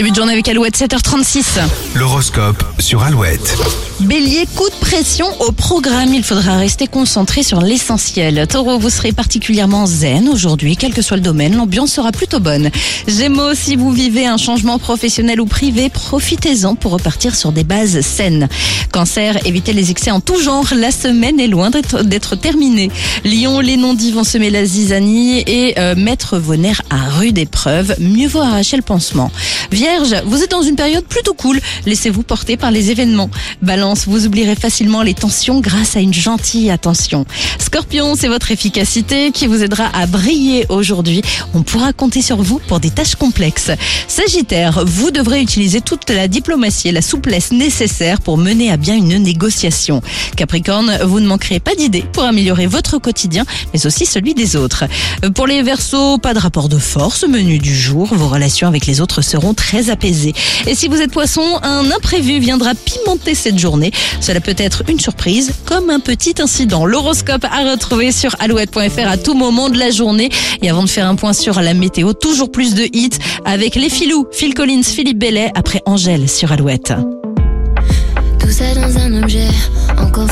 début de journée avec Alouette, 7h36. L'horoscope sur Alouette. Bélier, coup de pression au programme. Il faudra rester concentré sur l'essentiel. Taureau, vous serez particulièrement zen aujourd'hui, quel que soit le domaine. L'ambiance sera plutôt bonne. Gémeaux, si vous vivez un changement professionnel ou privé, profitez-en pour repartir sur des bases saines. Cancer, évitez les excès en tout genre. La semaine est loin d'être terminée. Lion, les non-dits vont semer la zizanie et euh, mettre vos nerfs à rude épreuve. Mieux vaut arracher le pansement. Vierge, vous êtes dans une période plutôt cool. Laissez-vous porter par les événements. Balance, vous oublierez facilement les tensions grâce à une gentille attention. Scorpion, c'est votre efficacité qui vous aidera à briller aujourd'hui. On pourra compter sur vous pour des tâches complexes. Sagittaire, vous devrez utiliser toute la diplomatie et la souplesse nécessaires pour mener à bien une négociation. Capricorne, vous ne manquerez pas d'idées pour améliorer votre quotidien, mais aussi celui des autres. Pour les Verseaux, pas de rapport de force menu du jour. Vos relations avec les autres seront très apaisées. Et si vous êtes poisson, un imprévu viendra pimenter cette journée. Cela peut être une surprise, comme un petit incident. L'horoscope à retrouver sur alouette.fr à tout moment de la journée. Et avant de faire un point sur la météo, toujours plus de hits avec les filous, Phil Collins, Philippe Bellet, après Angèle sur Alouette. Tout ça dans un objet, encore